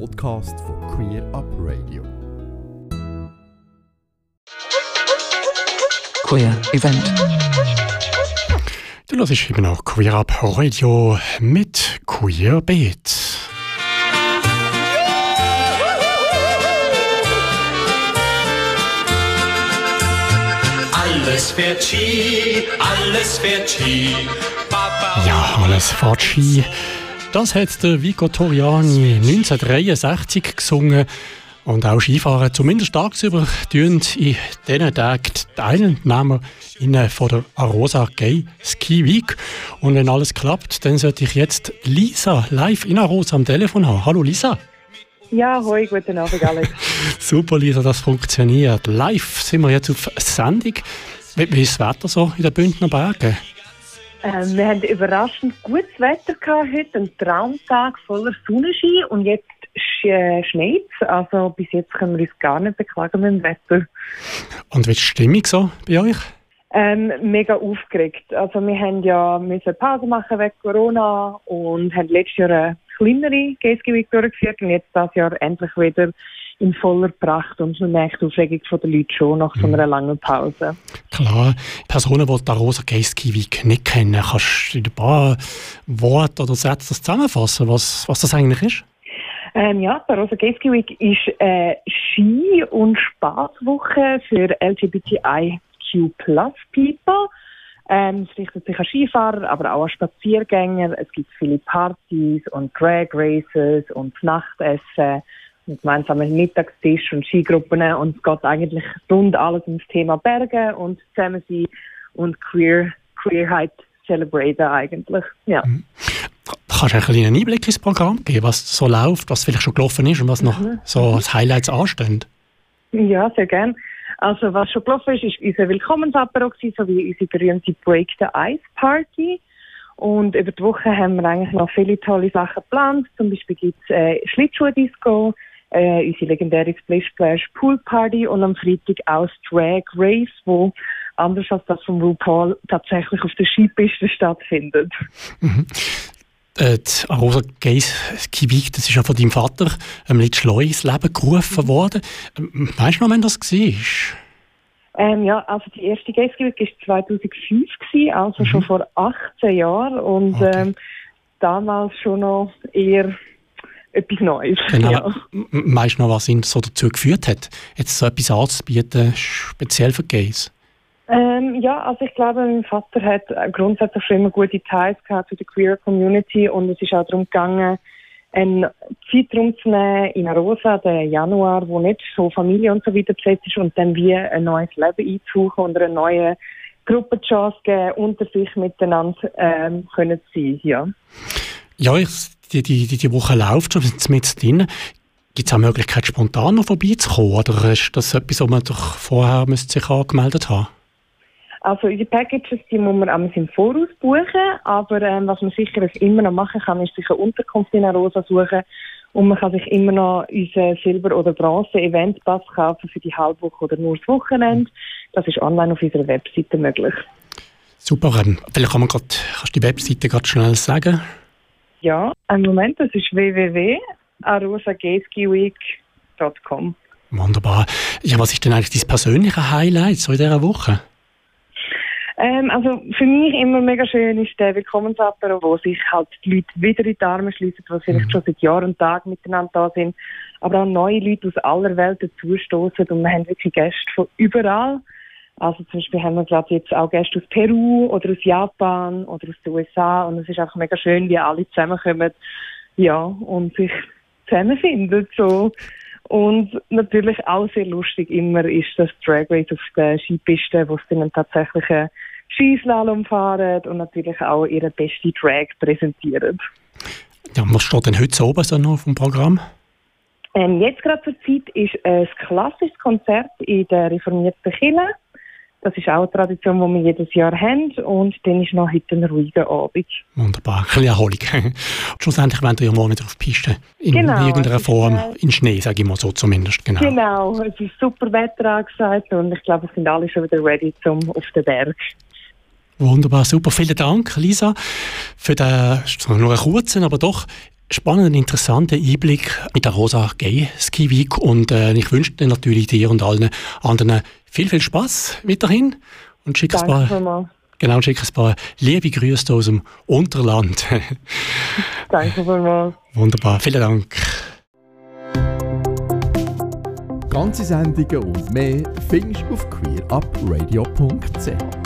Podcast von Queer Up Radio. Queer Event. Du hörst immer noch Queer Up Radio mit Queer Beat. Alles fährt Ski, alles fährt Ski. Papa Ja, alles fährt Ski. Das hat der Vico Toriani 1963 gesungen. Und auch Skifahren, zumindest tagsüber, tun in diesen Tagen die Teilnehmer von der Arosa Gay Ski Week. Und wenn alles klappt, dann sollte ich jetzt Lisa live in Arosa am Telefon haben. Hallo Lisa. Ja, hoi, guten Abend, Alex. Super, Lisa, das funktioniert. Live sind wir jetzt auf Sendung. Wie, wie ist das Wetter so in den Bündner Bergen? Ähm, wir hatten überraschend gutes Wetter gehabt heute, ein Traumtag voller Sonnenschein und jetzt äh, schneit Also bis jetzt können wir uns gar nicht beklagen mit dem Wetter. Und wie ist die Stimmung so bei euch? Ähm, mega aufgeregt. Also wir haben ja müssen Pause machen wegen Corona und haben letztes Jahr eine kleinere GSG Week durchgeführt und jetzt das Jahr endlich wieder in voller Pracht und man merkt die Aufregung von den Leuten schon nach so einer langen Pause. Klar, Personen, die die Rosa Geiski Week nicht kennen, kannst du in ein paar Worte oder Sätze das zusammenfassen, was, was das eigentlich ist? Ähm, ja, die Rosa Geiski Week ist eine Ski- und Spaßwoche für LGBTIQ Plus People. Ähm, es richtet sich an Skifahrer, aber auch an Spaziergänger. Es gibt viele Partys und Drag Races und Nachtessen und gemeinsamen Mittagstisch und Skigruppen und es geht eigentlich rund alles ums Thema Berge und Zusammensein und Queer, Queerheit celebraten eigentlich, ja. Kannst du ein einen Einblick ins Programm geben, was so läuft, was vielleicht schon gelaufen ist und was noch so als Highlights anstehen? Ja, sehr gern. Also was schon gelaufen ist, ist unser Willkommensapero sowie unsere berühmte Break the Ice Party. Und über die Woche haben wir eigentlich noch viele tolle Sachen geplant. Zum Beispiel gibt es äh, Schlittschuh-Disco, äh, unsere legendäre Splish Splash Pool Party und am Freitag auch das Drag Race, wo anders als das von RuPaul tatsächlich auf der Skipiste stattfindet. Äh, die Arosa Geis Kibik, das ist ja von deinem Vater ähm, letztes Jahr ins Leben gerufen worden. Ähm, weißt du noch, wann das war? Ähm, ja, also die erste Geistgeweek war 2005, gewesen, also schon vor 18 Jahren und Okay. ähm, damals schon noch eher etwas Neues. Genau. Ja. M- m- Weißt du noch, was ihn so dazu geführt hat, jetzt so etwas anzubieten, speziell für Gays? Ähm, ja, also ich glaube, mein Vater hat grundsätzlich schon immer gute Ties gehabt zu der Queer Community und es ist auch darum gegangen, einen Zeitraum zu nehmen in Rosa, den Januar, wo nicht so Familie und so weiter besetzt ist und dann wie ein neues Leben einzusuchen und einer neuen Gruppe die Chance geben, unter sich miteinander ähm, können zu sein, ja. Ja, ich, die, die, die, Woche läuft schon, sind mit drin. Gibt es auch Möglichkeit, spontan noch vorbeizukommen? Oder ist das etwas, wo man doch vorher müsste sich angemeldet haben Also unsere Packages, die muss man einmal im Voraus buchen, aber ähm, was man sicher immer noch machen kann, ist sich eine Unterkunft in Arosa suchen und man kann sich immer noch unseren Silber- oder Bronze-Eventpass kaufen für die Halbwoche oder nur das Wochenende. Das ist online auf unserer Webseite möglich. Super, ähm, vielleicht kann man grad, kannst du die Webseite gerade schnell sagen? Ja, einen Moment, das ist www.arosageskiweek.com. Wunderbar. Ja, was ist denn eigentlich dein persönliche Highlight so in dieser Woche? Ähm, also für mich immer mega schön ist der Willkommensapero, wo sich halt die Leute wieder in die Arme schließen, die vielleicht schon seit Jahr und Tag miteinander da sind, aber auch neue Leute aus aller Welt dazustoßen und wir haben wirklich Gäste von überall. Also zum Beispiel haben wir gerade jetzt auch Gäste aus Peru oder aus Japan oder aus den USA und es ist einfach mega schön, wie alle zusammenkommen, ja, und sich zusammenfinden, so. Und natürlich auch sehr lustig immer ist das Drag Race auf der Skipiste, wo sie dann tatsächlich einen Skislalom fahren und natürlich auch ihre beste Drag präsentieren. Ja, was steht denn heute oben so noch auf dem Programm? Ähm, jetzt gerade zur Zeit ist ein klassisches Konzert in der reformierten Kirche. Das ist auch eine Tradition, die wir jedes Jahr haben. Und dann ist noch heute ein ruhiger Abend. Wunderbar, ein bisschen Erholung. Schlussendlich wollen wir ja mal wieder auf die Piste. In Genau, irgendeiner es ist, Form, äh, in Schnee, sage ich mal so zumindest. Genau. Genau, es ist super Wetter angesagt und ich glaube, es sind alle schon wieder ready zum auf den Berg. Wunderbar, super. Vielen Dank, Lisa, für den, nur einen kurzen, aber doch spannenden, interessanten Einblick mit der Rosa Gay Ski Week und äh, ich wünsche dir natürlich dir und allen anderen viel, viel Spaß weiterhin und schicke ein paar, genau, schick ein paar liebe Grüße aus dem Unterland. Danke vielmals. Wunderbar, vielen Dank. Ganze Sendungen und mehr findest du auf queerupradio.ch.